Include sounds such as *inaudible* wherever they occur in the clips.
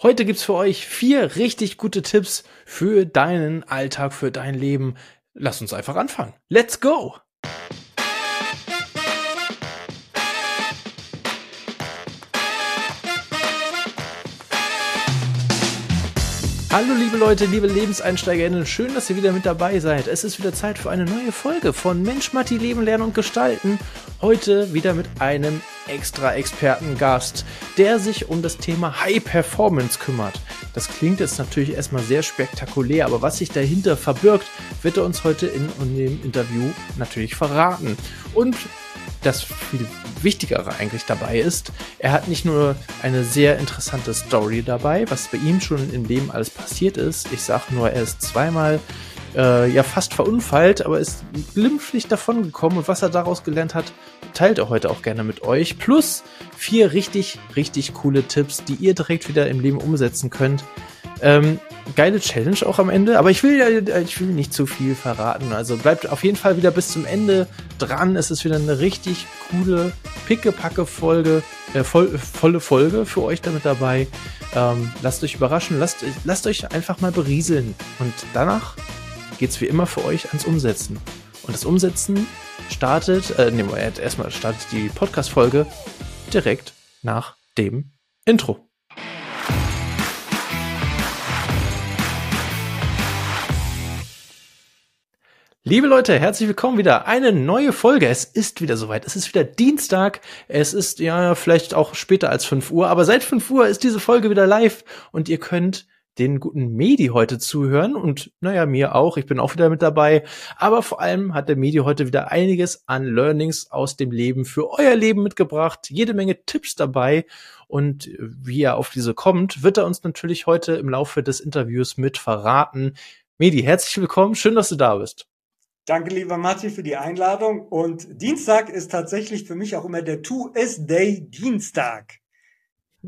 Heute gibt's für euch vier richtig gute Tipps für deinen Alltag, für dein Leben. Lass uns einfach anfangen. Let's go! Hallo liebe Leute, liebe LebenseinsteigerInnen, schön, dass ihr wieder mit dabei seid. Es ist wieder Zeit für eine neue Folge von Mensch, Matti, Leben, Lernen und Gestalten. Heute wieder mit einem extra Expertengast, der sich um das Thema High Performance kümmert. Das klingt jetzt natürlich erstmal sehr spektakulär, aber was sich dahinter verbirgt, wird er uns heute in, in dem Interview natürlich verraten. Und das viel Wichtigere eigentlich dabei ist, er hat nicht nur eine sehr interessante Story dabei, was bei ihm schon im Leben alles passiert ist. Ich sag nur, er ist zweimal äh, ja fast verunfallt, aber ist glimpflich davongekommen und was er daraus gelernt hat, teilt er heute auch gerne mit euch. Plus vier richtig, richtig coole Tipps, die ihr direkt wieder im Leben umsetzen könnt. Ähm, geile Challenge auch am Ende, aber ich will ja, ich will nicht zu viel verraten. Also bleibt auf jeden Fall wieder bis zum Ende dran. Es ist wieder eine richtig coole, pickepacke Folge, äh, voll, volle Folge für euch damit dabei. Ähm, lasst euch überraschen, lasst, lasst euch einfach mal berieseln. Und danach geht's wie immer für euch ans Umsetzen. Und das Umsetzen startet, äh, nee, erstmal startet die Podcast-Folge direkt nach dem Intro. Liebe Leute, herzlich willkommen wieder. Eine neue Folge. Es ist wieder soweit. Es ist wieder Dienstag. Es ist ja vielleicht auch später als 5 Uhr, aber seit 5 Uhr ist diese Folge wieder live und ihr könnt den guten Medi heute zuhören und naja, mir auch. Ich bin auch wieder mit dabei. Aber vor allem hat der Medi heute wieder einiges an Learnings aus dem Leben für euer Leben mitgebracht. Jede Menge Tipps dabei. Und wie er auf diese kommt, wird er uns natürlich heute im Laufe des Interviews mit verraten. Medi, herzlich willkommen. Schön, dass du da bist. Danke, lieber Matti, für die Einladung. Und Dienstag ist tatsächlich für mich auch immer der Two-S-Day Dienstag.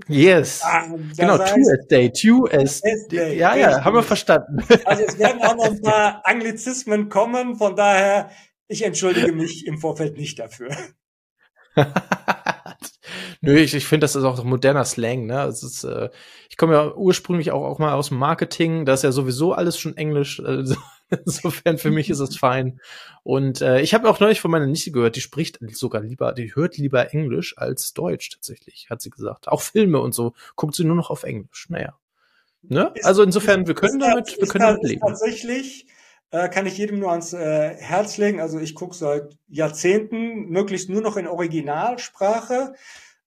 Yes. Ah, genau, Two-S-Day, Two-S-Day. Ja, ja, haben wir verstanden. Also es werden auch noch *laughs* ein paar Anglizismen kommen, von daher, ich entschuldige mich im Vorfeld nicht dafür. *laughs* Nö, ich, ich finde, das ist auch moderner Slang, ne? Es ist, äh, ich komme ja ursprünglich auch, auch mal aus dem Marketing, da ist ja sowieso alles schon Englisch. Also *laughs* Insofern für mich ist es fein. Und äh, ich habe auch neulich von meiner Nichte gehört, die spricht sogar lieber, die hört lieber Englisch als Deutsch tatsächlich, hat sie gesagt. Auch Filme und so guckt sie nur noch auf Englisch. Naja. Ne? Ist, also insofern, wir können damit, wir können damit leben. Tatsächlich äh, kann ich jedem nur ans äh, Herz legen. Also ich gucke seit Jahrzehnten möglichst nur noch in Originalsprache.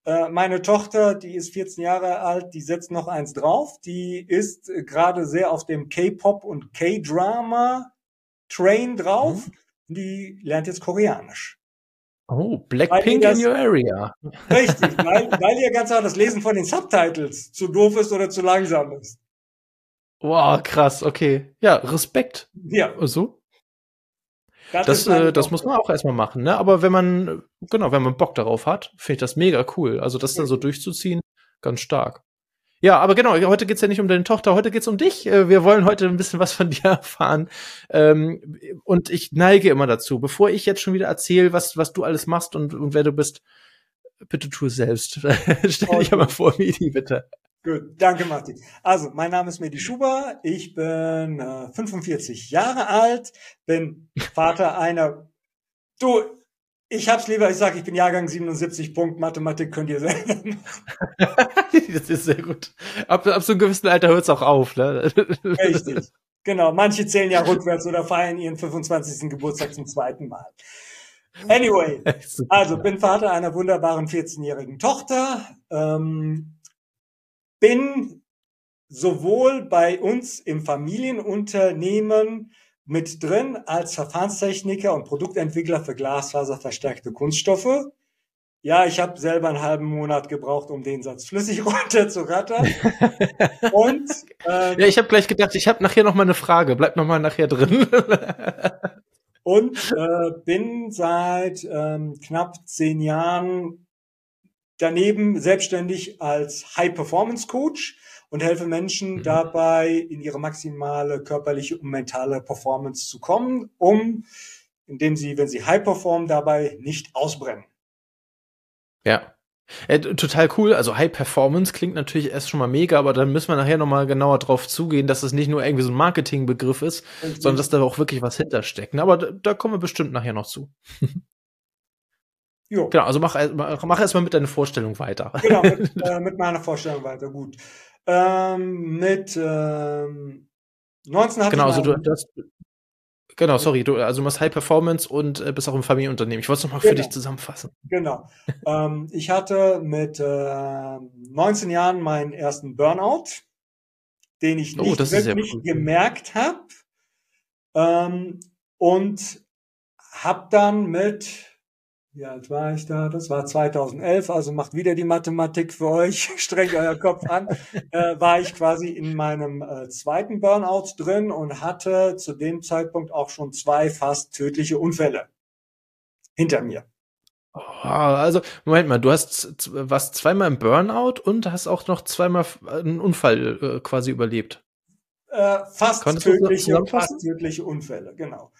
Äh, meine Tochter, die ist 14 Jahre alt, die setzt noch eins drauf. Die ist äh, gerade sehr auf dem K-Pop und K-Drama-Train drauf. Mhm. Die lernt jetzt Koreanisch. Oh, Blackpink in your area. Richtig, *laughs* weil, weil ihr ganz einfach das Lesen von den Subtitles zu doof ist oder zu langsam ist. Wow, krass, okay. Ja, Respekt. Ja. So? Das, das, äh, das muss man auch erstmal machen, ne? Aber wenn man, genau, wenn man Bock darauf hat, finde ich das mega cool. Also das dann so durchzuziehen, ganz stark. Ja, aber genau, heute geht's ja nicht um deine Tochter, heute geht's um dich. Äh, wir wollen heute ein bisschen was von *laughs* dir erfahren. Ähm, und ich neige immer dazu, bevor ich jetzt schon wieder erzähle, was, was du alles machst und, und wer du bist, bitte tu es selbst. *laughs* Stell dich aber vor, Midi, bitte. Gut, danke Martin. Also, mein Name ist Medi Schuber, ich bin äh, 45 Jahre alt, bin Vater einer, du, ich hab's lieber, ich sag, ich bin Jahrgang 77, Punkt, Mathematik könnt ihr selber *laughs* Das ist sehr gut. Ab, ab so einem gewissen Alter hört's auch auf, ne? *laughs* Richtig. Genau, manche zählen ja rückwärts oder feiern ihren 25. Geburtstag zum zweiten Mal. Anyway, *laughs* also bin Vater einer wunderbaren 14-jährigen Tochter. Ähm, bin sowohl bei uns im Familienunternehmen mit drin als Verfahrenstechniker und Produktentwickler für glasfaserverstärkte Kunststoffe. Ja, ich habe selber einen halben Monat gebraucht, um den Satz flüssig *laughs* runter zu rattern. *laughs* und ähm, ja, ich habe gleich gedacht, ich habe nachher noch mal eine Frage. Bleib noch mal nachher drin. und äh, bin seit ähm, knapp zehn Jahren daneben selbstständig als High-Performance-Coach und helfe Menschen mhm. dabei, in ihre maximale körperliche und mentale Performance zu kommen, um, indem sie, wenn sie high performen, dabei nicht ausbrennen. Ja. Äh, total cool. Also High Performance klingt natürlich erst schon mal mega, aber dann müssen wir nachher noch mal genauer drauf zugehen, dass es nicht nur irgendwie so ein Marketingbegriff ist, sondern dass da auch wirklich was hintersteckt. Aber da, da kommen wir bestimmt nachher noch zu. *laughs* Jo. Genau, also mach, mach, erstmal mit deiner Vorstellung weiter. Genau, mit, *laughs* äh, mit meiner Vorstellung weiter, gut. Ähm, mit ähm, 19 Genau, also du, hast, Genau, sorry, du, also du machst High Performance und äh, bist auch im Familienunternehmen. Ich wollte es nochmal genau. für dich zusammenfassen. Genau. ähm, ich hatte mit äh, 19 Jahren meinen ersten Burnout, den ich oh, nicht oh, wirklich cool. gemerkt habe. Ähm, und habe dann mit wie alt war ich da? Das war 2011, also macht wieder die Mathematik für euch, *laughs* strengt euer Kopf an. Äh, war ich quasi in meinem äh, zweiten Burnout drin und hatte zu dem Zeitpunkt auch schon zwei fast tödliche Unfälle hinter mir. Oh, also, Moment mal, du hast was zweimal im Burnout und hast auch noch zweimal einen Unfall äh, quasi überlebt. Äh, fast Konntest tödliche, fast tödliche Unfälle, genau.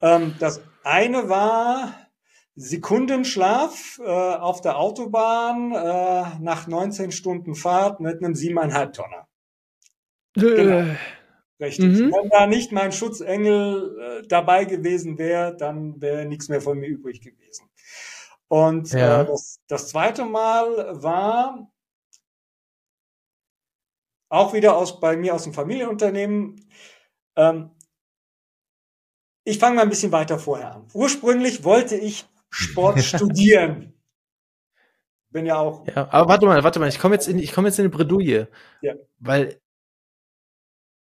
Ähm, das eine war, Sekundenschlaf äh, auf der Autobahn äh, nach 19 Stunden Fahrt mit einem 7,5 Tonner. Äh. Genau. Richtig. Mhm. Wenn da nicht mein Schutzengel äh, dabei gewesen wäre, dann wäre nichts mehr von mir übrig gewesen. Und ja. äh, das, das zweite Mal war auch wieder aus bei mir aus dem Familienunternehmen. Ähm, ich fange mal ein bisschen weiter vorher an. Ursprünglich wollte ich Sport *laughs* studieren. Bin ja auch. Ja, aber warte mal, warte mal, ich komme jetzt in, ich komme jetzt in eine Bredouille. Ja. Weil,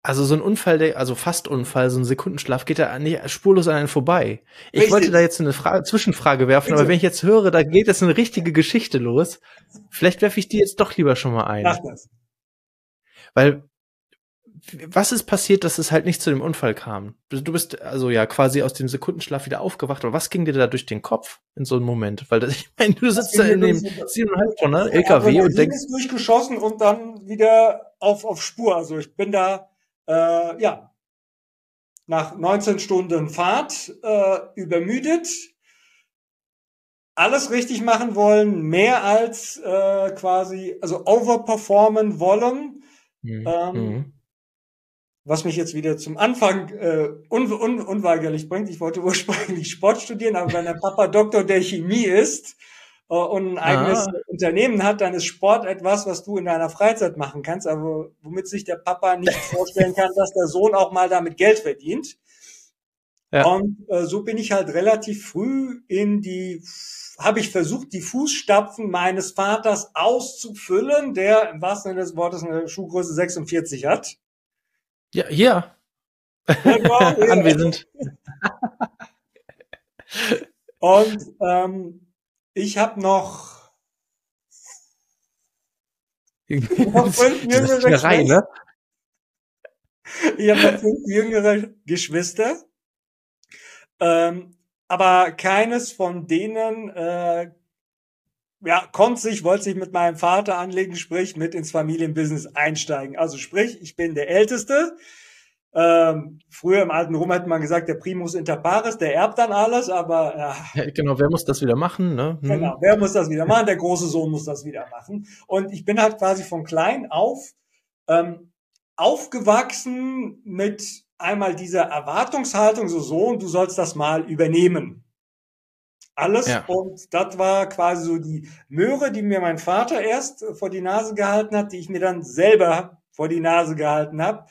also so ein Unfall, der, also fast Unfall, so ein Sekundenschlaf geht da nicht spurlos an einen vorbei. Ich Richtig. wollte da jetzt eine Frage, Zwischenfrage werfen, Bitte. aber wenn ich jetzt höre, da geht jetzt eine richtige Geschichte los, vielleicht werfe ich die jetzt doch lieber schon mal ein. Mach das. Weil was ist passiert, dass es halt nicht zu dem Unfall kam? Du bist also ja quasi aus dem Sekundenschlaf wieder aufgewacht, aber was ging dir da durch den Kopf in so einem Moment? Weil das, *laughs* ich meine, du sitzt da in dem 7,5 Tonner LKW und denkst. Ist durchgeschossen und dann wieder auf, auf Spur. Also ich bin da, äh, ja, nach 19 Stunden Fahrt äh, übermüdet, alles richtig machen wollen, mehr als äh, quasi, also overperformen wollen. Mhm. Ähm, mhm was mich jetzt wieder zum Anfang äh, un un unweigerlich bringt. Ich wollte *laughs* ursprünglich Sport studieren, aber wenn der Papa Doktor der Chemie ist äh, und ein eigenes ah. Unternehmen hat, dann ist Sport etwas, was du in deiner Freizeit machen kannst, aber womit sich der Papa nicht *laughs* vorstellen kann, dass der Sohn auch mal damit Geld verdient. Ja. Und äh, so bin ich halt relativ früh in die, habe ich versucht, die Fußstapfen meines Vaters auszufüllen, der im wahrsten Sinne des Wortes eine Schuhgröße 46 hat. Ja, hier. *laughs* Anwesend. Und ähm, ich habe noch, noch *laughs* fünf jüngere rein, ne? Ich habe noch fünf jüngere Geschwister. Ähm, aber keines von denen äh, ja, konnte sich, wollte sich mit meinem Vater anlegen, sprich mit ins Familienbusiness einsteigen. Also sprich, ich bin der Älteste. Ähm, früher im alten Rom hätte man gesagt, der Primus inter pares, der erbt dann alles, aber ja. ja genau, wer muss das wieder machen? Ne? Hm. Genau, wer muss das wieder machen? Der große Sohn muss das wieder machen. Und ich bin halt quasi von klein auf ähm, aufgewachsen mit einmal dieser Erwartungshaltung, so Sohn, du sollst das mal übernehmen alles. Ja. Und das war quasi so die Möhre, die mir mein Vater erst vor die Nase gehalten hat, die ich mir dann selber vor die Nase gehalten habe,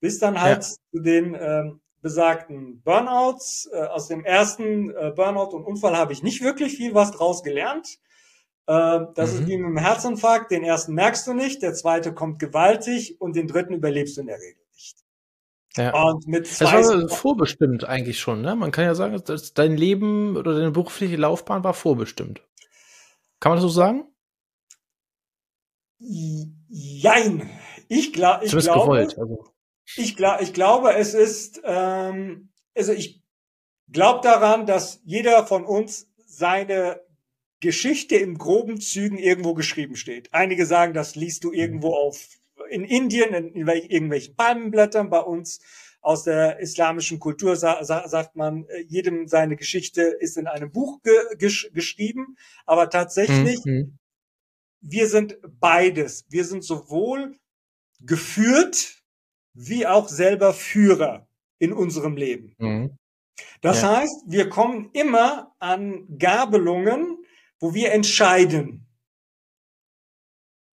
bis dann halt ja. zu den ähm, besagten Burnouts. Äh, aus dem ersten äh, Burnout und Unfall habe ich nicht wirklich viel was draus gelernt. Äh, das mhm. ist wie mit dem Herzinfarkt. Den ersten merkst du nicht, der zweite kommt gewaltig und den dritten überlebst du in der Regel. Ja. Und mit zwei das war vorbestimmt eigentlich schon, ne? Man kann ja sagen, dass dein Leben oder deine berufliche Laufbahn war vorbestimmt. Kann man das so sagen? Jein. Ich, gla ich glaube, gewollt, also. ich, gla ich glaube, es ist, ähm, also ich glaube daran, dass jeder von uns seine Geschichte in groben Zügen irgendwo geschrieben steht. Einige sagen, das liest du irgendwo mhm. auf in Indien, in, in irgendwelchen Palmenblättern, bei uns aus der islamischen Kultur sa sa sagt man, äh, jedem seine Geschichte ist in einem Buch ge gesch geschrieben, aber tatsächlich mhm. wir sind beides. Wir sind sowohl geführt wie auch selber Führer in unserem Leben. Mhm. Das ja. heißt, wir kommen immer an Gabelungen, wo wir entscheiden.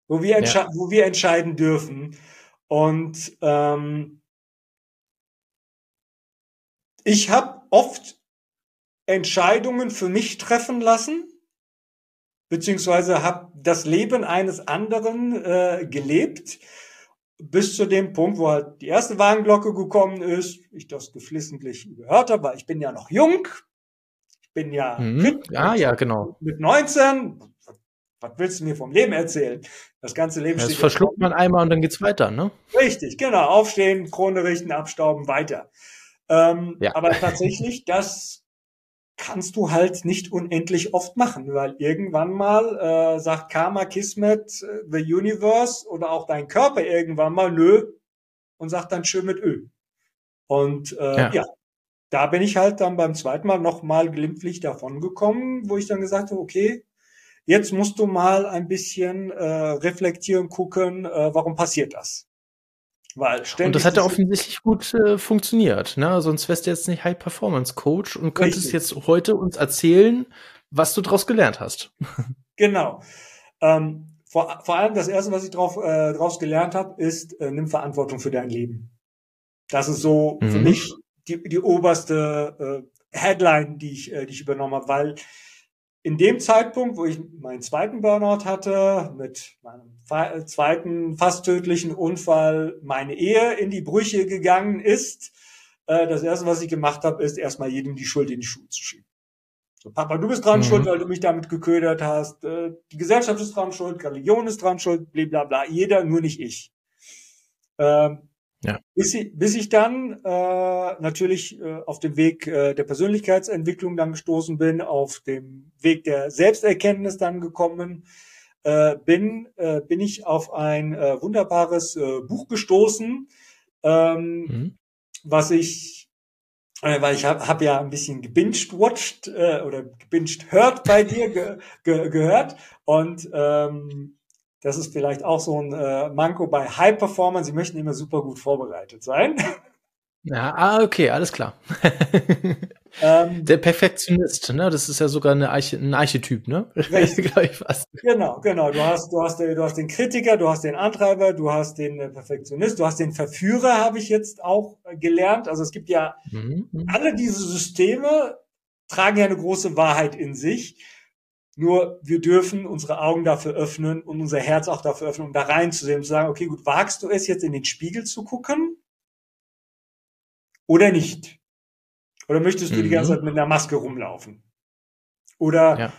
Wo wir, ja. wo wir entscheiden dürfen. Und ähm, ich habe oft Entscheidungen für mich treffen lassen, beziehungsweise habe das Leben eines anderen äh, gelebt, bis zu dem Punkt, wo halt die erste Warnglocke gekommen ist, ich das geflissentlich gehört habe, weil ich bin ja noch jung, ich bin ja mhm. fit, ah, ja, genau. mit 19, was willst du mir vom Leben erzählen? Das ganze Leben Das verschluckt man einmal und dann geht's weiter, ne? Richtig, genau. Aufstehen, Krone richten, abstauben, weiter. Ähm, ja. Aber tatsächlich, *laughs* das kannst du halt nicht unendlich oft machen, weil irgendwann mal äh, sagt Karma, Kismet, äh, the Universe oder auch dein Körper irgendwann mal nö und sagt dann schön mit Ö. Und äh, ja. ja. da bin ich halt dann beim zweiten Mal nochmal glimpflich davon gekommen, wo ich dann gesagt habe, okay, jetzt musst du mal ein bisschen äh, reflektieren, gucken, äh, warum passiert das? Weil und das hat ja offensichtlich gut äh, funktioniert, ne? Sonst wärst du jetzt nicht High Performance Coach und könntest Richtig. jetzt heute uns erzählen, was du daraus gelernt hast. *laughs* Genau. Ähm, vor, vor allem das erste, was ich drauf, äh, daraus gelernt habe, ist, äh, nimm Verantwortung für dein Leben. Das ist so mhm. für mich die, die oberste äh, Headline, die ich, äh, die ich übernommen habe, weil in dem Zeitpunkt, wo ich meinen zweiten Burnout hatte, mit meinem zweiten fast tödlichen Unfall, meine Ehe in die Brüche gegangen ist, äh, das erste, was ich gemacht habe, ist erstmal jedem die Schuld in die Schuhe zu schieben. So, Papa, du bist dran mhm. schuld, weil du mich damit geködert hast. Äh, die Gesellschaft ist dran schuld, Religion ist dran schuld, blablabla. Jeder, nur nicht ich. Ähm, ja. Bis, ich, bis ich dann äh, natürlich äh, auf dem Weg äh, der Persönlichkeitsentwicklung dann gestoßen bin, auf dem Weg der Selbsterkenntnis dann gekommen äh, bin, äh, bin ich auf ein äh, wunderbares äh, Buch gestoßen, ähm, mhm. was ich, äh, weil ich habe hab ja ein bisschen gebinged-watched äh, oder gebinged-hört bei dir ge, ge, gehört und ähm, das ist vielleicht auch so ein äh, Manko bei High Performern. Sie möchten immer super gut vorbereitet sein. Ja, ah, okay, alles klar. *laughs* Ähm, der Perfektionist, ne? Das ist ja sogar eine Arche, ein Archetyp, ne? Richtig. *laughs* ich fast. Genau, genau. Du hast, du hast, du hast den Kritiker, du hast den Antreiber, du hast den äh, Perfektionist, du hast den Verführer, habe ich jetzt auch gelernt. Also es gibt ja mhm. mhm. alle diese Systeme tragen ja eine große Wahrheit in sich. Nur wir dürfen unsere Augen dafür öffnen und unser Herz auch dafür öffnen, um da reinzusehen und zu sagen, okay, gut, wagst du es jetzt in den Spiegel zu gucken oder nicht? Oder möchtest du mhm. die ganze. Zeit mit einer Maske rumlaufen? Oder ja.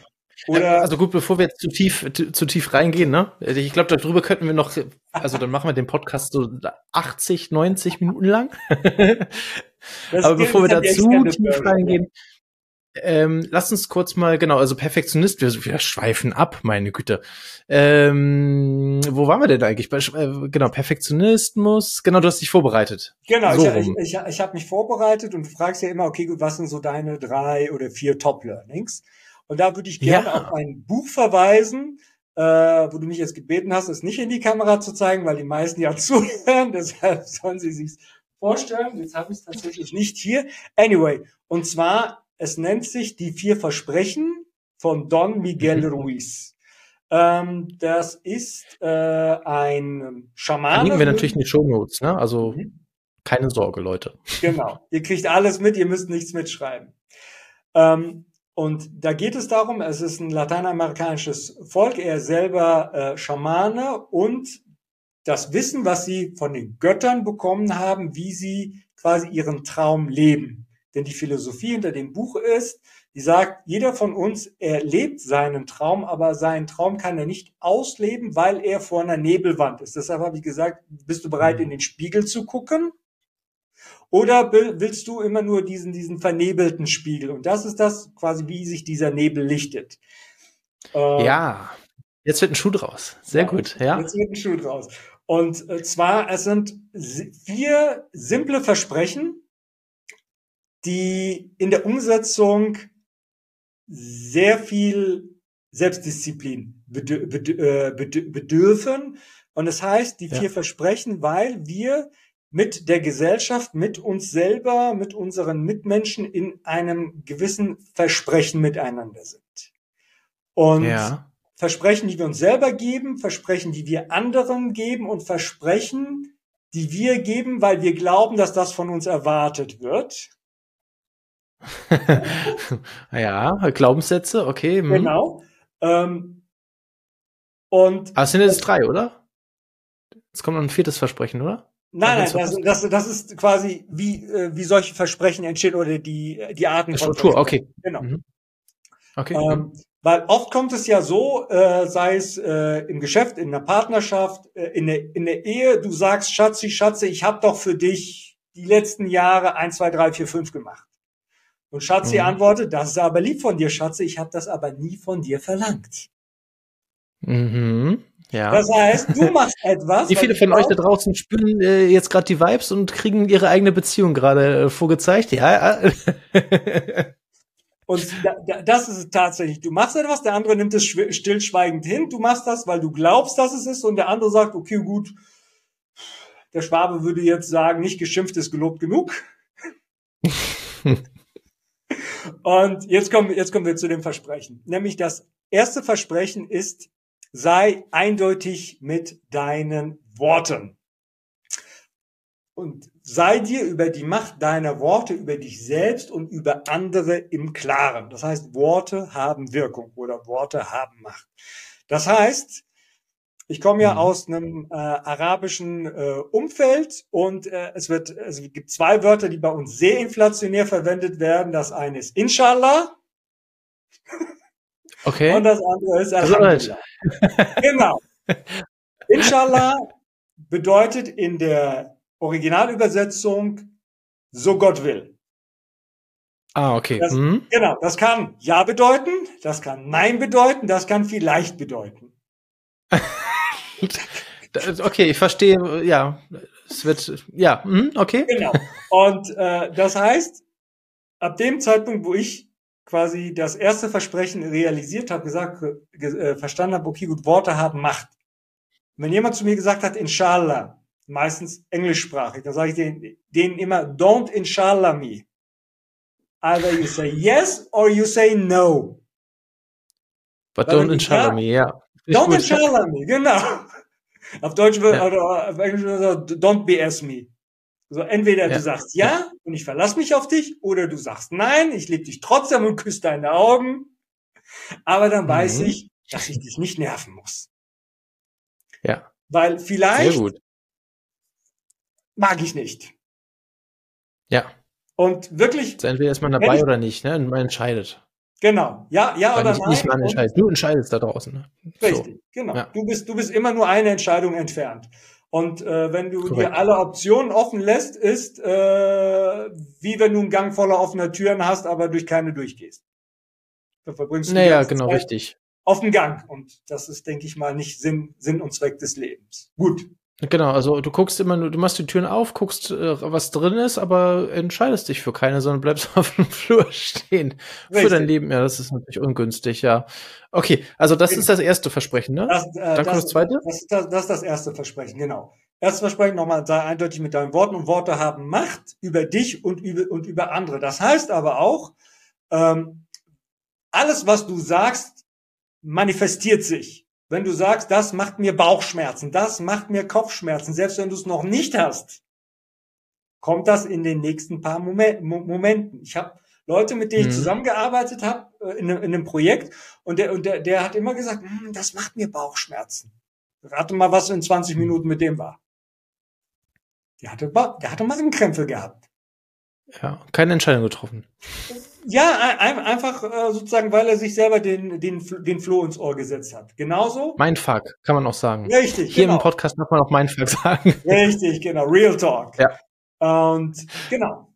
Oder also gut, bevor wir jetzt zu tief, zu tief reingehen, ne? Ich glaube, darüber könnten wir noch, also dann machen wir den Podcast so 80, 90 Minuten lang. Aber bevor wir da zu tief reingehen, ähm, lass uns kurz mal, genau, also Perfektionist, wir, wir schweifen ab, meine Güte. Ähm, wo waren wir denn eigentlich? Bei, äh, genau, Perfektionismus, genau, du hast dich vorbereitet. Genau, so ich, ich, ich, ich habe mich vorbereitet und du fragst ja immer, okay, gut, was sind so deine drei oder vier Top-Learnings? Und da würde ich gerne ja. auf ein Buch verweisen, äh, wo du mich jetzt gebeten hast, es nicht in die Kamera zu zeigen, weil die meisten ja *laughs* zuhören, deshalb sollen sie sich vorstellen. Jetzt habe ich es tatsächlich nicht hier. Anyway, und zwar es nennt sich Die vier Versprechen von Don Miguel mhm. Ruiz. Ähm, das ist äh, ein Schamane. Verlinken wir natürlich in die Show Notes, ne? Also mhm. keine Sorge, Leute. Genau. Ihr kriegt alles mit, ihr müsst nichts mitschreiben. Ähm, und da geht es darum, es ist ein lateinamerikanisches Volk, er selber äh, Schamane und das Wissen, was sie von den Göttern bekommen haben, wie sie quasi ihren Traum leben. Denn die Philosophie hinter dem Buch ist, die sagt, jeder von uns erlebt seinen Traum, aber seinen Traum kann er nicht ausleben, weil er vor einer Nebelwand ist. Deshalb habe ich gesagt, bist du bereit, in den Spiegel zu gucken? Oder willst du immer nur diesen, diesen vernebelten Spiegel? Und das ist das quasi, wie sich dieser Nebel lichtet. Äh, ja, jetzt wird ein Schuh draus. Sehr ja, gut, ja. Jetzt wird ein Schuh draus. Und äh, zwar, es sind vier simple Versprechen, die in der Umsetzung sehr viel Selbstdisziplin äh, bedürfen. Und das heißt, die vier ja. Versprechen, weil wir mit der Gesellschaft, mit uns selber, mit unseren Mitmenschen in einem gewissen Versprechen miteinander sind. Und ja. Versprechen, die wir uns selber geben, Versprechen, die wir anderen geben und Versprechen, die wir geben, weil wir glauben, dass das von uns erwartet wird. *laughs* ja, Glaubenssätze, okay. Hm. Genau. Ähm, und Aber es sind jetzt drei, oder? Jetzt kommt noch ein viertes Versprechen, oder? Nein, nein, das, das, das ist quasi, wie, äh, wie solche Versprechen entstehen oder die, die Arten von Struktur, okay. Genau. Mhm. Okay. Ähm, weil oft kommt es ja so, äh, sei es äh, im Geschäft, in der Partnerschaft, äh, in, der, in der Ehe, du sagst, Schatzi, Schatze, ich habe doch für dich die letzten Jahre eins, zwei, drei, vier, fünf gemacht. Und Schatzi mhm. antwortet, das ist aber lieb von dir, Schatze, ich habe das aber nie von dir verlangt. Mhm. Ja. Das heißt, du machst *laughs* etwas. Wie viele von euch da draußen spüren äh, jetzt gerade die Vibes und kriegen ihre eigene Beziehung gerade äh, vorgezeigt? Ja. *laughs* und da, da, das ist tatsächlich. Du machst etwas, der andere nimmt es stillschweigend hin. Du machst das, weil du glaubst, dass es ist, und der andere sagt, okay, gut. Der Schwabe würde jetzt sagen, nicht geschimpft ist gelobt genug. *laughs* und jetzt kommen, jetzt kommen wir zu dem Versprechen. Nämlich das erste Versprechen ist, sei eindeutig mit deinen Worten. Und sei dir über die Macht deiner Worte, über dich selbst und über andere im Klaren. Das heißt, Worte haben Wirkung oder Worte haben Macht. Das heißt, ich komme ja mhm. aus einem äh, arabischen äh, Umfeld und äh, es wird, es gibt zwei Wörter, die bei uns sehr inflationär verwendet werden. Das eine ist Inshallah *laughs* Okay. Und das andere ist Alhamdulillah. *laughs* genau. Inshallah bedeutet in der Originalübersetzung so Gott will. Ah, okay. Das, mhm. Genau, das kann Ja bedeuten, das kann Nein bedeuten, das kann vielleicht bedeuten. *laughs* okay, ich verstehe, ja, es wird, ja, mhm, okay. Genau. Und äh, das heißt, ab dem Zeitpunkt, wo ich quasi das erste Versprechen realisiert habe, gesagt, äh, verstanden habe, okay, gut, Worte haben Macht. wenn jemand zu mir gesagt hat, Inshallah, meistens englischsprachig, dann sage ich denen, denen immer, don't Inshallah me. Either you say yes or you say no. But Weil don't Inshallah me, ja. Don't Inshallah me, genau. Auf Deutsch wird, ja. oder auf Englisch wird don't BS me. So, entweder ja. du sagst ja und ich verlasse mich auf dich, oder du sagst nein, ich liebe dich trotzdem und küsse deine Augen. Aber dann mhm. weiß ich, dass ich dich nicht nerven muss. Ja. Weil vielleicht mag ich nicht. Ja. Und wirklich. Also entweder ist man dabei oder nicht, ne? Man entscheidet. Genau. Ja, ja oder nicht, nein. Nicht man entscheidet. Du entscheidest da draußen. Ne? Richtig, so. genau. Ja. Du bist, du bist immer nur eine Entscheidung entfernt. Und äh, wenn du Korrekt. dir alle Optionen offen lässt, ist äh, wie wenn du einen Gang voller offener Türen hast, aber durch keine durchgehst. Da verbringst du naja, genau, Zeit richtig. Auf dem Gang. Und das ist, denke ich mal, nicht Sinn, Sinn und Zweck des Lebens. Gut. Genau, also du guckst immer nur, du machst die Türen auf, guckst, äh, was drin ist, aber entscheidest dich für keine, sondern bleibst *laughs* auf dem Flur stehen. Richtig. Für dein Leben, ja, das ist natürlich ungünstig, ja. Okay, also das ist das erste Versprechen, ne? Das, äh, Dann das, kommt das zweite? Das, das, das ist das erste Versprechen, genau. Erstes Versprechen nochmal, sei eindeutig mit deinen Worten und Worte haben Macht über dich und über, und über andere. Das heißt aber auch, ähm, alles, was du sagst, manifestiert sich. Wenn du sagst, das macht mir Bauchschmerzen, das macht mir Kopfschmerzen, selbst wenn du es noch nicht hast, kommt das in den nächsten paar Momenten. Ich habe Leute, mit denen ich mhm. zusammengearbeitet habe äh, in, in, einem Projekt und der, und der, der hat immer gesagt, hm, das macht mir Bauchschmerzen. Rate mal, was in 20 Minuten mit dem war. Der hatte, der hatte Magenkrämpfe gehabt. Ja, keine Entscheidung getroffen. Ja, ein, einfach äh, sozusagen, weil er sich selber den, den, den Floh ins Ohr gesetzt hat. Genauso. Mein Fuck, kann man auch sagen. Richtig. Hier genau. im Podcast darf man auch mein Fuck sagen. Richtig, genau. Real Talk. Ja. Und genau.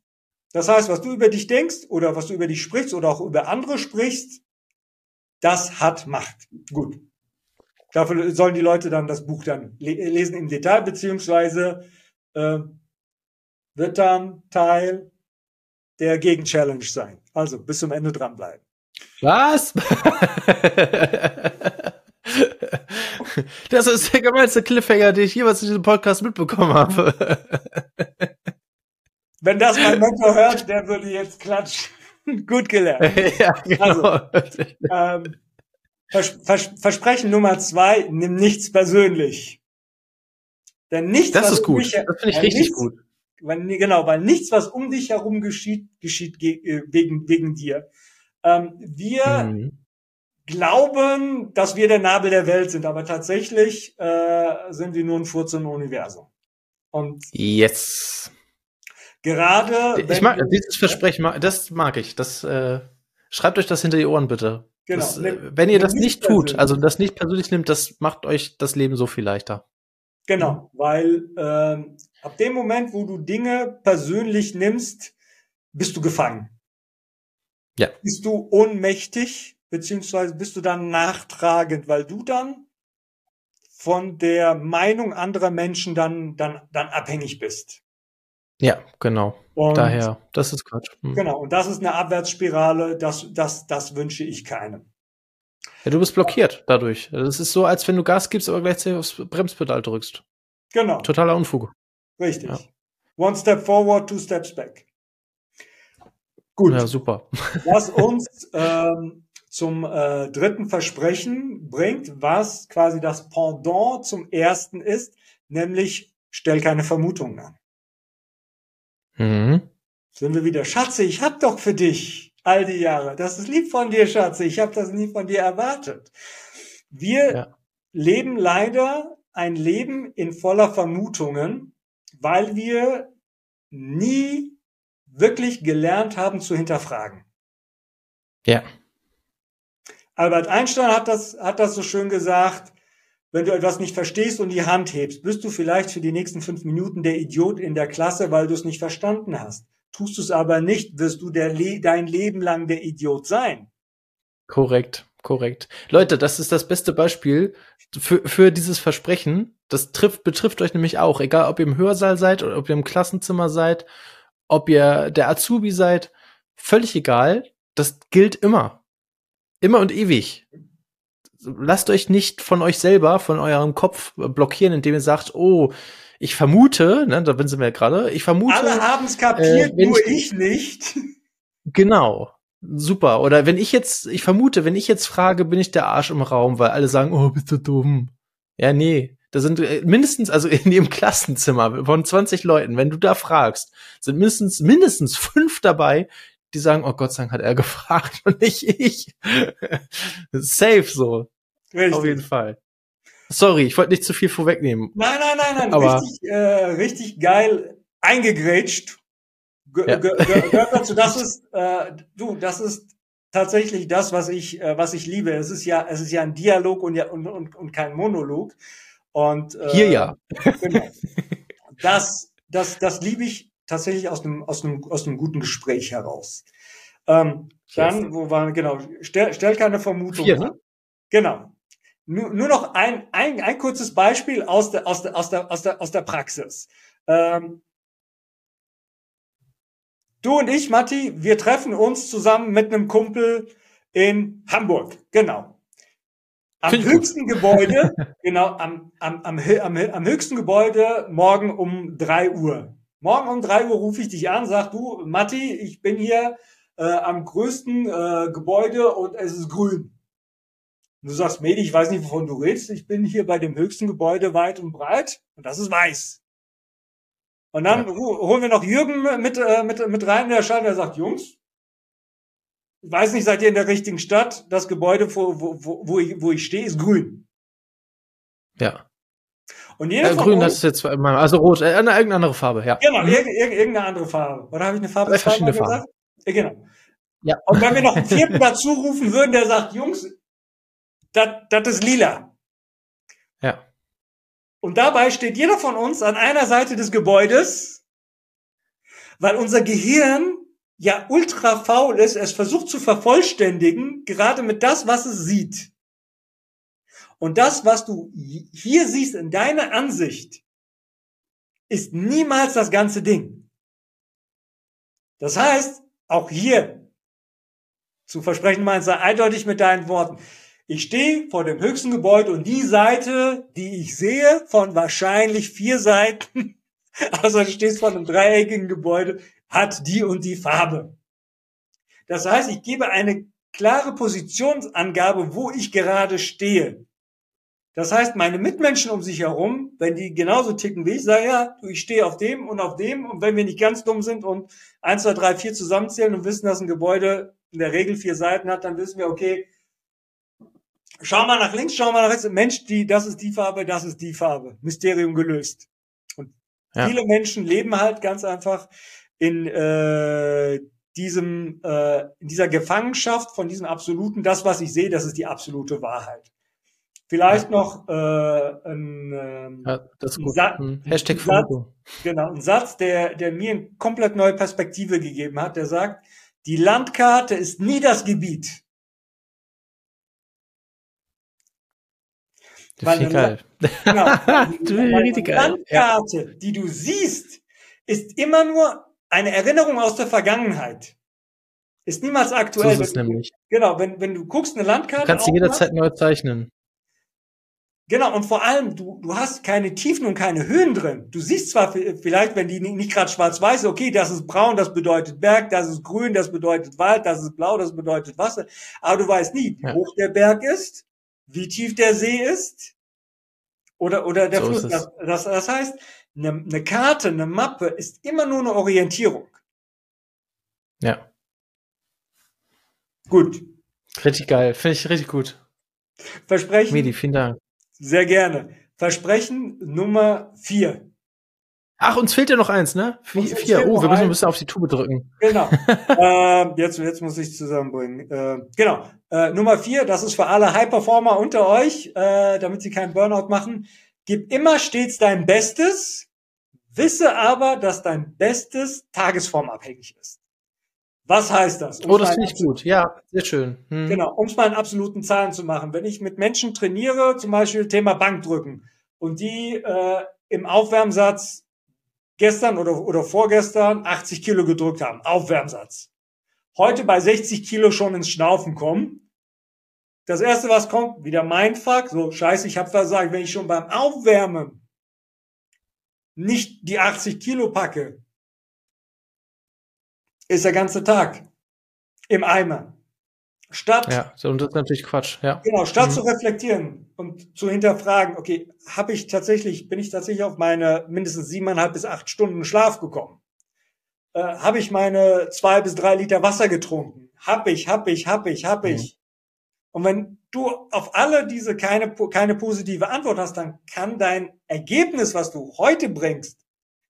Das heißt, was du über dich denkst oder was du über dich sprichst oder auch über andere sprichst, das hat Macht. Gut. Dafür sollen die Leute dann das Buch dann lesen im Detail, beziehungsweise äh, wird dann Teil der Gegen-Challenge sein. Also bis zum Ende dranbleiben. Was? Das ist der gemeinste Cliffhanger, den ich jemals in diesem Podcast mitbekommen habe. Wenn das mein Mentor hört, der würde jetzt klatschen. *laughs* Gut gelernt. *laughs* Ja, genau. Also, ähm, Vers Vers Versprechen Nummer zwei, nimm nichts persönlich. Denn nichts, das ist gut. Das finde ich richtig nichts, gut. Weil, genau, weil nichts, was um dich herum geschieht, geschieht äh, wegen, wegen dir. Ähm, wir mhm. glauben, dass wir der Nabel der Welt sind, aber tatsächlich äh, sind wir nur ein Furz im Universum. Und yes. Gerade. Ich mag dieses Versprechen, das mag ich. Das äh, schreibt euch das hinter die Ohren bitte. Genau. Das, äh, wenn ihr das nicht tut, also das nicht persönlich nimmt, das macht euch das Leben so viel leichter. Genau, weil ähm, ab dem Moment, wo du Dinge persönlich nimmst, bist du gefangen. Ja. Bist du ohnmächtig, beziehungsweise bist du dann nachtragend, weil du dann von der Meinung anderer Menschen dann, dann, dann abhängig bist. Ja, genau. Und Daher, das ist Quatsch. Hm. Genau, und das ist eine Abwärtsspirale, das, das, das wünsche ich keinem. Ja, du bist blockiert dadurch. Das ist so, als wenn du Gas gibst, aber gleichzeitig aufs Bremspedal drückst. Genau. Totaler Unfug. Richtig. Ja. One step forward, two steps back. Gut. Ja, super. *laughs* Was uns ähm, zum äh, dritten Versprechen bringt, was quasi das Pendant zum ersten ist, nämlich stell keine Vermutungen an. Mhm. Sind wir wieder, Schatze, ich hab doch für dich all die Jahre. Das ist lieb von dir, Schatze. Ich habe das nie von dir erwartet. Wir ja. leben leider ein Leben in voller Vermutungen, weil wir nie wirklich gelernt haben zu hinterfragen. Ja. Albert Einstein hat das, hat das so schön gesagt, wenn du etwas nicht verstehst und die Hand hebst, bist du vielleicht für die nächsten fünf Minuten der Idiot in der Klasse, weil du es nicht verstanden hast. Tust du es aber nicht, wirst du Le dein Leben lang der Idiot sein. Korrekt, korrekt. Leute, das ist das beste Beispiel für, für dieses Versprechen. Das trifft, betrifft euch nämlich auch, egal ob ihr im Hörsaal seid oder ob ihr im Klassenzimmer seid, ob ihr der Azubi seid, völlig egal. Das gilt immer. Immer und ewig lasst euch nicht von euch selber, von eurem Kopf blockieren, indem ihr sagt, oh, ich vermute, ne, da sind wir ja gerade, ich vermute. Alle haben es kapiert, äh, nur ich, ich nicht. Genau. Super. Oder wenn ich jetzt, ich vermute, wenn ich jetzt frage, bin ich der Arsch im Raum, weil alle sagen, oh, bist du dumm. Ja, nee. Da sind äh, mindestens, also in dem *laughs* Klassenzimmer von 20 Leuten, wenn du da fragst, sind mindestens, mindestens fünf dabei, die sagen, oh Gott sei Dank hat er *laughs* gefragt und nicht ich. *laughs* Safe so. Richtig. Auf jeden Fall. Sorry, ich wollte nicht zu viel vorwegnehmen. Nein, nein, nein, nein. Aber richtig, äh, richtig geil eingegrätscht. G ja. Gehört dazu. Das ist, äh, du, das ist tatsächlich das, was ich, äh, was ich liebe. Es ist ja, es ist ja ein Dialog und ja und, und, und kein Monolog. Und äh, hier ja. Genau. *laughs* Das, das, das liebe ich tatsächlich aus einem, aus einem, aus einem guten Gespräch heraus. Ähm, dann, wo waren, genau, stell, stell keine Vermutung. Vier, ne? Genau. Nur, nur noch ein, ein, ein kurzes Beispiel aus der, aus der, aus der, aus der, aus der Praxis. Ähm, du und ich, Matti, wir treffen uns zusammen mit einem Kumpel in Hamburg. Genau. Am Find höchsten gut. Gebäude, *laughs* genau, am, am, am, am, am höchsten Gebäude morgen um drei Uhr. Morgen um drei Uhr rufe ich dich an, sag du, Matti, ich bin hier äh, am größten äh, Gebäude und es ist grün. Und du sagst, Medi, ich weiß nicht, wovon du redest. Ich bin hier bei dem höchsten Gebäude weit und breit und das ist weiß. Und dann ja. holen wir noch Jürgen mit, äh, mit, mit rein, der Schalter sagt, Jungs, ich weiß nicht, seid ihr in der richtigen Stadt? Das Gebäude, wo, wo, wo, ich, wo ich stehe, ist grün. Ja. Und jeder äh, von Grün, uns, das ist jetzt immer, also rot, äh, eine, irgendeine andere Farbe, ja. Genau, mhm. irgendeine andere Farbe. Oder habe ich eine Farbe? Drei verschiedene Farben. Ja, genau. Ja. Und wenn wir noch einen vierten *laughs* dazu rufen würden, der sagt, Jungs, das ist lila. Ja. Und dabei steht jeder von uns an einer Seite des Gebäudes, weil unser Gehirn ja ultra faul ist, es versucht zu vervollständigen, gerade mit das, was es sieht. Und das, was du hier siehst in deiner Ansicht, ist niemals das ganze Ding. Das heißt, auch hier, zu versprechen meinst, sei eindeutig mit deinen Worten. Ich stehe vor dem höchsten Gebäude und die Seite, die ich sehe, von wahrscheinlich vier Seiten, *laughs* also du stehst vor einem dreieckigen Gebäude, hat die und die Farbe. Das heißt, ich gebe eine klare Positionsangabe, wo ich gerade stehe. Das heißt, meine Mitmenschen um sich herum, wenn die genauso ticken wie ich, sagen, ja, ich stehe auf dem und auf dem. Und wenn wir nicht ganz dumm sind und eins, zwei, drei, vier zusammenzählen und wissen, dass ein Gebäude in der Regel vier Seiten hat, dann wissen wir, okay, schau mal nach links, schau mal nach rechts. Mensch, die, das ist die Farbe, das ist die Farbe. Mysterium gelöst. Und ja. viele Menschen leben halt ganz einfach in äh, diesem, äh, in dieser Gefangenschaft von diesem absoluten, das, was ich sehe, das ist die absolute Wahrheit. Vielleicht noch äh, ein, ähm, ja, das gut. Sa hm. Hashtag ein Satz, genau, ein Satz, der, der mir eine komplett neue Perspektive gegeben hat, der sagt, die Landkarte ist nie das Gebiet. Das ist geil. Genau, *laughs* die Landkarte, die du siehst, ist immer nur eine Erinnerung aus der Vergangenheit. Ist niemals aktuell. So ist es nämlich. Genau, wenn, wenn du guckst eine Landkarte. Du kannst sie jederzeit neu zeichnen. Genau, und vor allem, du, du hast keine Tiefen und keine Höhen drin. Du siehst zwar vielleicht, wenn die nicht gerade schwarz-weiß, okay, das ist braun, das bedeutet Berg, das ist grün, das bedeutet Wald, das ist blau, das bedeutet Wasser. Aber du weißt nie, wie ja. hoch der Berg ist, wie tief der See ist oder, oder der so Fluss. Das, das, das heißt, eine, eine Karte, eine Mappe ist immer nur eine Orientierung. Ja. Gut. Richtig geil. Finde ich richtig gut. Versprechen. Medi, vielen Dank. Sehr gerne. Versprechen Nummer vier. Ach, uns fehlt ja noch eins, ne? Vier. vier. Oh, wir müssen ein bisschen auf die Tube drücken. Genau. *laughs* äh, jetzt, jetzt muss ich zusammenbringen. Äh, genau. Äh, Nummer vier, das ist für alle High-Performer unter euch, äh, damit sie keinen Burnout machen. Gib immer stets dein Bestes, wisse aber, dass dein Bestes tagesformabhängig ist. Was heißt das? Um oh, das finde ich gut. Ja, sehr schön. Hm. Genau, um es mal in absoluten Zahlen zu machen. Wenn ich mit Menschen trainiere, zum Beispiel Thema Bankdrücken, und die äh, im Aufwärmsatz gestern oder, oder vorgestern 80 Kilo gedrückt haben, Aufwärmsatz. Heute bei 60 Kilo schon ins Schnaufen kommen. Das erste, was kommt, wieder Mindfuck, so scheiße, ich habe versagt, wenn ich schon beim Aufwärmen nicht die 80 Kilo packe, ist der ganze Tag im Eimer. Statt, ja, und das ist natürlich Quatsch, ja. Genau, statt mhm. zu reflektieren und zu hinterfragen, okay, habe ich tatsächlich, bin ich tatsächlich auf meine mindestens siebeneinhalb bis acht Stunden Schlaf gekommen? Äh, habe ich meine zwei bis drei Liter Wasser getrunken? Hab ich, hab ich, hab ich, hab ich. Mhm. Und wenn du auf alle diese keine, keine positive Antwort hast, dann kann dein Ergebnis, was du heute bringst,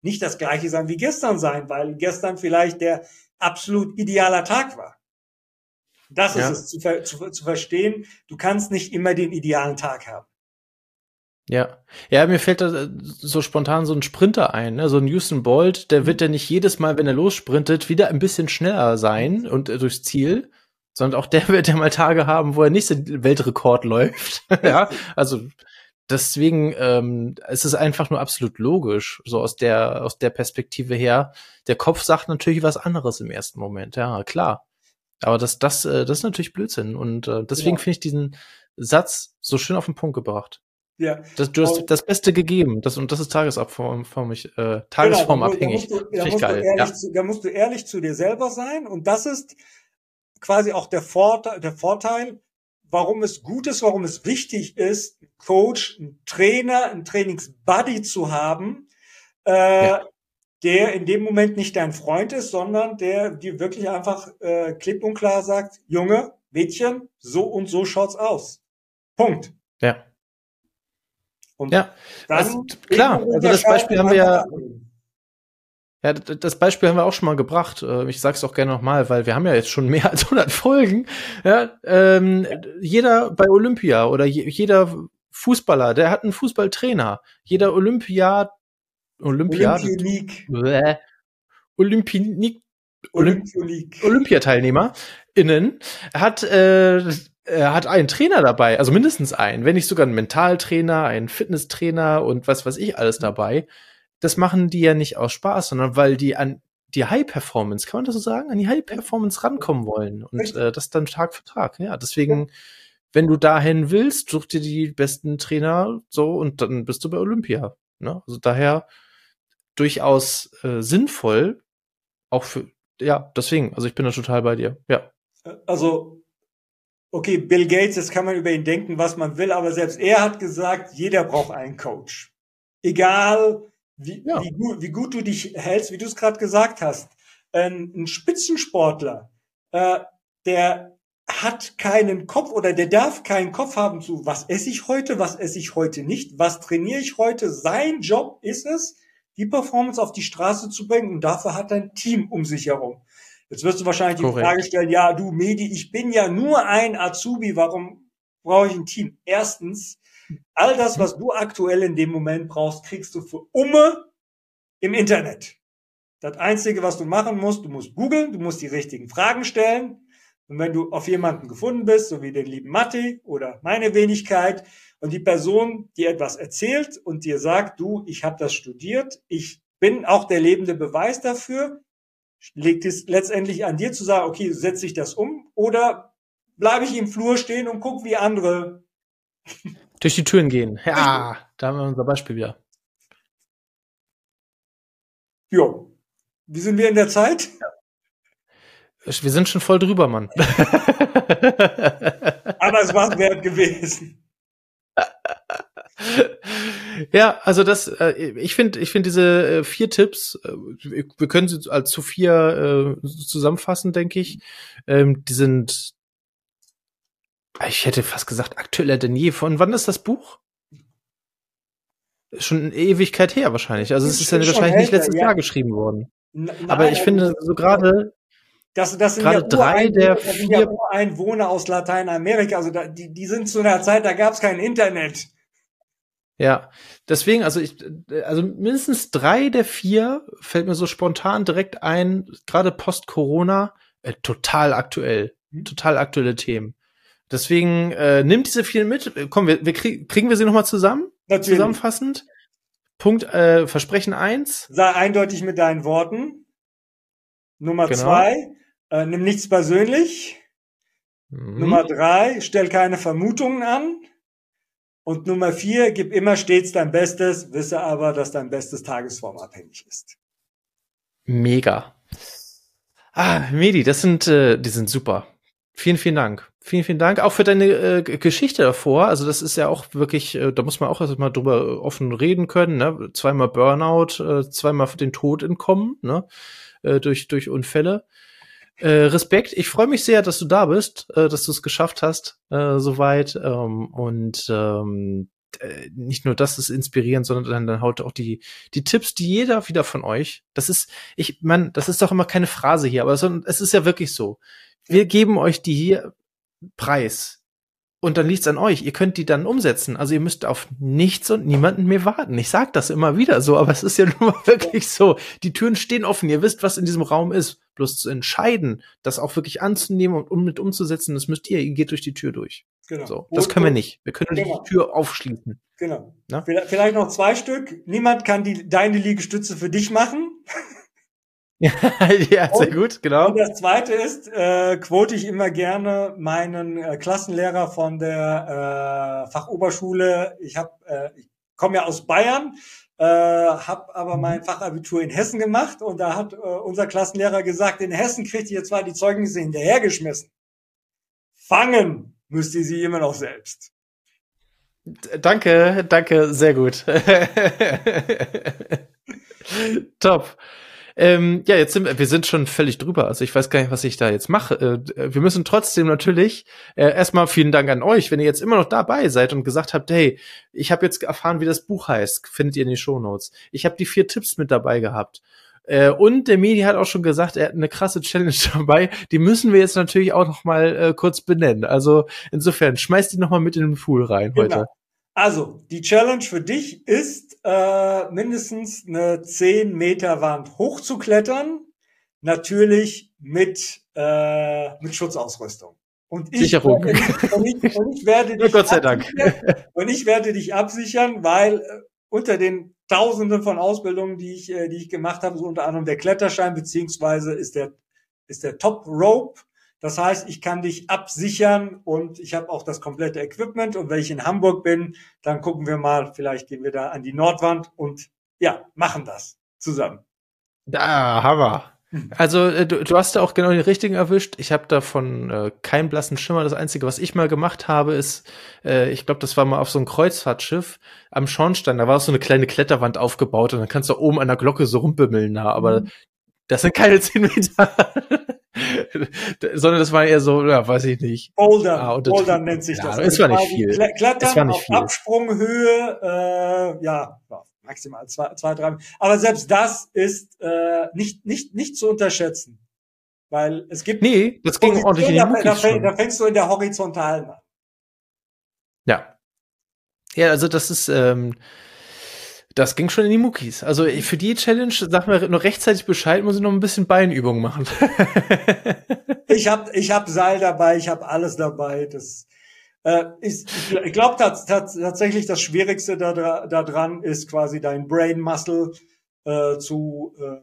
nicht das gleiche sein wie gestern sein, weil gestern vielleicht der absolut idealer Tag war. Das ja. ist es, zu, zu, zu verstehen. Du kannst nicht immer den idealen Tag haben. Ja, ja, mir fällt da so spontan so ein Sprinter ein, ne? so ein Houston Bolt, der wird ja nicht jedes Mal, wenn er lossprintet, wieder ein bisschen schneller sein und äh, durchs Ziel, sondern auch der *laughs* wird ja mal Tage haben, wo er nicht den Weltrekord läuft. *laughs* ja, also deswegen ähm, es ist einfach nur absolut logisch, so aus der aus der Perspektive her. Der Kopf sagt natürlich was anderes im ersten Moment, ja klar. Aber das das äh, das ist natürlich Blödsinn und äh, deswegen ja. finde ich diesen Satz so schön auf den Punkt gebracht. Ja. Das, du hast das Beste gegeben. Das, und das ist tagesformabhängig. Äh, tagesformabhängig. Genau, da, musst du, da, musst geil, ja. zu, da musst du ehrlich zu dir selber sein. Und das ist quasi auch der Vorteil, der Vorteil, warum es gut ist, warum es wichtig ist, einen Coach, einen Trainer, einen Trainingsbuddy zu haben, äh, ja. der in dem Moment nicht dein Freund ist, sondern der dir wirklich einfach äh, klipp und klar sagt, Junge, Mädchen, so und so schaut's aus. Punkt. Ja. Und ja, also, klar, also das Beispiel haben wir ja. Ja, das Beispiel haben wir auch schon mal gebracht. Äh, ich sage es auch gerne nochmal, weil wir haben ja jetzt schon mehr *laughs* als 100 Folgen. Ja, ähm, jeder bei Olympia oder jeder Fußballer, der hat einen Fußballtrainer. Jeder Olympiad, Olympiad, Olympionik, Olympionik, Olymp Olympiateilnehmer innen hat äh, er hat einen Trainer dabei, also mindestens einen, wenn nicht sogar einen Mentaltrainer, einen Fitnesstrainer und was weiß ich alles dabei. Das machen die ja nicht aus Spaß, sondern weil die an die High Performance, kann man das so sagen, an die High Performance rankommen wollen und äh, das dann Tag für Tag. Ja, deswegen, wenn du dahin willst, such dir die besten Trainer so und dann bist du bei Olympia. Ne? Also daher durchaus äh, sinnvoll, auch für, ja, deswegen, also ich bin da total bei dir, ja. Also, okay, Bill Gates, jetzt kann man über ihn denken, was man will, aber selbst er hat gesagt, jeder braucht einen Coach. Egal, wie, ja. wie, gut, wie gut du dich hältst, wie du es gerade gesagt hast. Ein, ein Spitzensportler, äh, der hat keinen Kopf oder der darf keinen Kopf haben zu, was esse ich heute, was esse ich heute nicht, was trainiere ich heute. Sein Job ist es, die Performance auf die Straße zu bringen und dafür hat er ein Team um sich herum. Jetzt wirst du wahrscheinlich Korrekt. die Frage stellen, ja, du Medi, ich bin ja nur ein Azubi, warum brauche ich ein Team? Erstens, all das, was du aktuell in dem Moment brauchst, kriegst du für Umme im Internet. Das Einzige, was du machen musst, du musst googeln, du musst die richtigen Fragen stellen. Und wenn du auf jemanden gefunden bist, so wie den lieben Matti oder meine Wenigkeit, und die Person dir etwas erzählt und dir sagt, du, ich habe das studiert, ich bin auch der lebende Beweis dafür, liegt es letztendlich an dir zu sagen, okay, setze ich das um oder bleibe ich im Flur stehen und guck, wie andere durch die Türen gehen. Ja, da haben wir unser Beispiel wieder. Jo. Wie sind wir in der Zeit? Wir sind schon voll drüber, Mann. *laughs* Aber es war wert gewesen. Ja, also das, äh, ich finde, ich finde diese äh, vier Tipps, äh, wir können sie als zu vier zusammenfassen, denke ich. Ähm, die sind, ich hätte fast gesagt, aktueller denn je. Von wann ist das Buch? Schon eine Ewigkeit her wahrscheinlich. Also es ist ja wahrscheinlich nicht letztes ja. Jahr geschrieben worden. N Aber ich finde so gerade das, das sind Gerade ja drei der vier ja Einwohner aus Lateinamerika. Also da, die, die sind zu einer Zeit, da gab es kein Internet. Ja, deswegen, also ich, also mindestens drei der vier fällt mir so spontan direkt ein, gerade post-Corona, äh, total aktuell, mhm. total aktuelle Themen. Deswegen äh, nimmt diese vielen mit. Komm, wir, wir krieg, kriegen wir sie noch mal zusammen? Natürlich. Zusammenfassend. Punkt äh, Versprechen eins. Sei eindeutig mit deinen Worten. Nummer genau. zwei, äh, nimm nichts persönlich. Mhm. Nummer drei, stell keine Vermutungen an. Und Nummer vier, gib immer stets dein Bestes, wisse aber, dass dein Bestes tagesformabhängig ist. Mega. Ah, Medi, das sind, äh, die sind super. Vielen, vielen Dank. Vielen, vielen Dank. Auch für deine äh, Geschichte davor. Also das ist ja auch wirklich, äh, da muss man auch erst mal drüber offen reden können. Ne? Zweimal Burnout, äh, zweimal den Tod entkommen, ne? äh, durch, durch Unfälle. Äh, Respekt. Ich freue mich sehr, dass du da bist, äh, dass du es geschafft hast, äh, soweit. Ähm, und ähm, äh, nicht nur das ist inspirierend, sondern dann, dann haut auch die, die Tipps, die jeder wieder von euch, das ist, ich, man, das ist doch immer keine Phrase hier, aber es ist ja wirklich so. Wir geben euch die hier preis. Und dann liegt's an euch. Ihr könnt die dann umsetzen. Also ihr müsst auf nichts und niemanden mehr warten. Ich sag das immer wieder so, aber es ist ja *laughs* nun mal wirklich so. Die Türen stehen offen. Ihr wisst, was in diesem Raum ist. Bloß zu entscheiden, das auch wirklich anzunehmen und um mit umzusetzen, das müsst ihr. Ihr geht durch die Tür durch. Genau. So, das können wir nicht. Wir können genau. die Tür aufschließen. Genau. Na? Vielleicht noch zwei Stück. Niemand kann die, deine Liegestütze für dich machen. *laughs* *laughs* ja, sehr gut, genau. Und das zweite ist, äh, quote ich immer gerne meinen äh, Klassenlehrer von der äh, Fachoberschule. Ich habe, äh, ich komme ja aus Bayern, äh, habe aber mhm. mein Fachabitur in Hessen gemacht und da hat äh, unser Klassenlehrer gesagt, in Hessen kriegt ihr zwar die Zeugnisse hinterhergeschmissen. Fangen müsst ihr sie immer noch selbst. Danke, danke, sehr gut. *laughs* Top. Ähm, ja, jetzt sind wir, wir sind schon völlig drüber. Also ich weiß gar nicht, was ich da jetzt mache. Äh, wir müssen trotzdem natürlich äh, erstmal vielen Dank an euch, wenn ihr jetzt immer noch dabei seid und gesagt habt, hey, ich habe jetzt erfahren, wie das Buch heißt. Findet ihr in den Shownotes. Ich habe die vier Tipps mit dabei gehabt. Äh, und der Medi hat auch schon gesagt, er hat eine krasse Challenge *laughs* dabei. Die müssen wir jetzt natürlich auch noch mal äh, kurz benennen. Also insofern, schmeißt die noch mal mit in den Pool rein genau. heute. Also, die Challenge für dich ist, äh, mindestens eine 10 Meter Wand hochzuklettern. Natürlich mit, äh, mit Schutzausrüstung. Und ich, Sicherung. Und ich, und ich, und ich werde *laughs* dich Gott sei Dank. Und ich werde dich absichern, weil äh, unter den Tausenden von Ausbildungen, die ich, äh, die ich gemacht habe, so unter anderem der Kletterschein, beziehungsweise ist der, ist der Top Rope. Das heißt, ich kann dich absichern und ich habe auch das komplette Equipment. Und wenn ich in Hamburg bin, dann gucken wir mal, vielleicht gehen wir da an die Nordwand und ja, machen das zusammen. Da, Hammer. Hm. Also äh, du, du hast da auch genau den richtigen erwischt. Ich habe davon äh, keinen blassen Schimmer. Das Einzige, was ich mal gemacht habe, ist, äh, ich glaube, das war mal auf so einem Kreuzfahrtschiff am Schornstein. Da war so eine kleine Kletterwand aufgebaut und dann kannst du oben an der Glocke so rumpimmeln da. Aber mhm. das sind keine *laughs* zehn Meter. *laughs* Sondern das war eher so, ja, weiß ich nicht. Boulder, ah, Boulder nennt sich ja, das. Es war nicht viel. Klettern es war nicht auf viel. Absprunghöhe, äh, ja, maximal zwei, zwei, drei. Aber selbst das ist äh, nicht, nicht, nicht zu unterschätzen. Weil es gibt. Nee, das ging ordentlich in die da, da, da fängst du in der horizontalen an. Ja. Ja, also das ist, ähm, das ging schon in die Muckis. Also für die Challenge, sag mir nur rechtzeitig Bescheid, muss ich noch ein bisschen Beinübung machen. *laughs* ich habe ich hab Seil dabei, ich habe alles dabei. Das äh, ist, ich glaube tats tats tatsächlich das Schwierigste da, da dran ist quasi dein Brain Muscle äh, zu äh,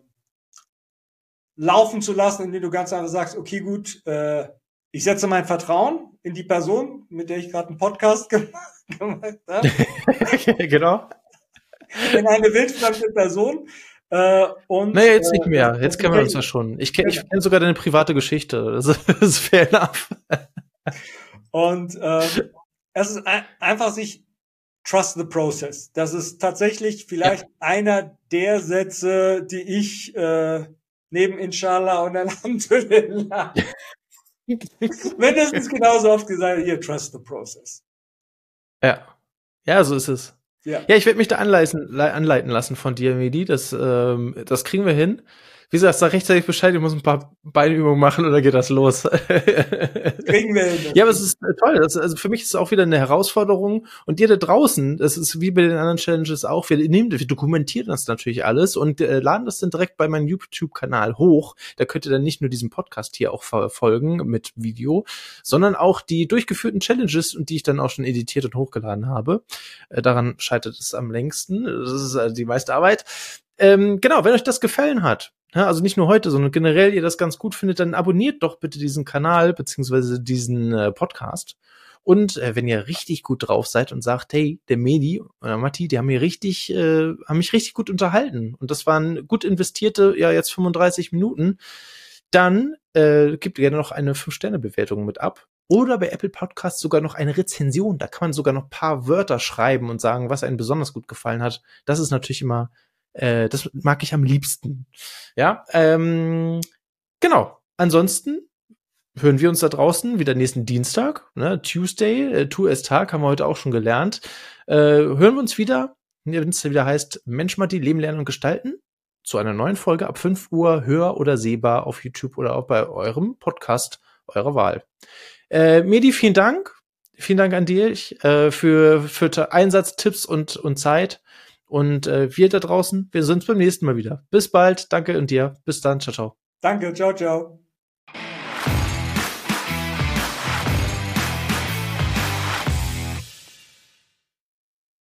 laufen zu lassen, indem du ganz einfach sagst, okay, gut, äh, ich setze mein Vertrauen in die Person, mit der ich gerade einen Podcast *laughs* gemacht habe. *laughs* genau. In eine wildfremde Person. Äh, und, naja, jetzt nicht mehr. Jetzt kennen wir uns ja schon. Ich kenne ich kenn sogar deine private Geschichte. *laughs* Das ist fair enough. Und äh, es ist ein, einfach sich trust the process. Das ist tatsächlich vielleicht ja. einer der Sätze, die ich äh, neben Inshallah und Alhamdulillah *laughs* mindestens genauso oft gesagt hier trust the process. Ja. Ja, so ist es. Ja, ja ich werde mich da anleiten, anleiten lassen von dir, Medi. Das, ähm, das kriegen wir hin. Wie gesagt, sag rechtzeitig Bescheid, ich muss ein paar Beinübungen machen oder geht das los? *laughs* Kriegen wir hin. Ja, aber es ist äh, toll. Das, also für mich ist es auch wieder eine Herausforderung. Und ihr da draußen, das ist wie bei den anderen Challenges auch, wir nehmen, wir dokumentieren das natürlich alles und äh, laden das dann direkt bei meinem YouTube-Kanal hoch. Da könnt ihr dann nicht nur diesen Podcast hier auch verfolgen mit Video, sondern auch die durchgeführten Challenges und die ich dann auch schon editiert und hochgeladen habe. Äh, daran scheitert es am längsten. Das ist also die meiste Arbeit. Ähm, genau, wenn euch das gefallen hat, also nicht nur heute, sondern generell ihr das ganz gut findet, dann abonniert doch bitte diesen Kanal beziehungsweise diesen äh, Podcast. Und äh, wenn ihr richtig gut drauf seid und sagt, hey, der Medi oder Matti, die haben mir richtig, äh, haben mich richtig gut unterhalten und das waren gut investierte, ja jetzt 35 Minuten, dann äh, gibt gerne noch eine 5-Sterne-Bewertung mit ab. Oder bei Apple Podcasts sogar noch eine Rezension. Da kann man sogar noch paar Wörter schreiben und sagen, was einem besonders gut gefallen hat. Das ist natürlich immer äh, das mag ich am liebsten. Ja, ähm, genau. Ansonsten hören wir uns da draußen wieder nächsten Dienstag, ne, Tuesday, äh, Tu-Es-Tag, haben wir heute auch schon gelernt. Äh, hören wir uns wieder, wenn es wieder heißt Mensch, Matti, Leben, Lernen und Gestalten zu einer neuen Folge ab 5 Uhr hör- oder sehbar auf YouTube oder auch bei eurem Podcast eurer Wahl. Äh, Medi, vielen Dank. Vielen Dank an dich äh, für, für Einsatz, Tipps und, und Zeit. Und äh, wir da draußen, wir sehen uns beim nächsten Mal wieder. Bis bald, danke und dir. Bis dann, ciao, ciao. Danke, ciao, ciao.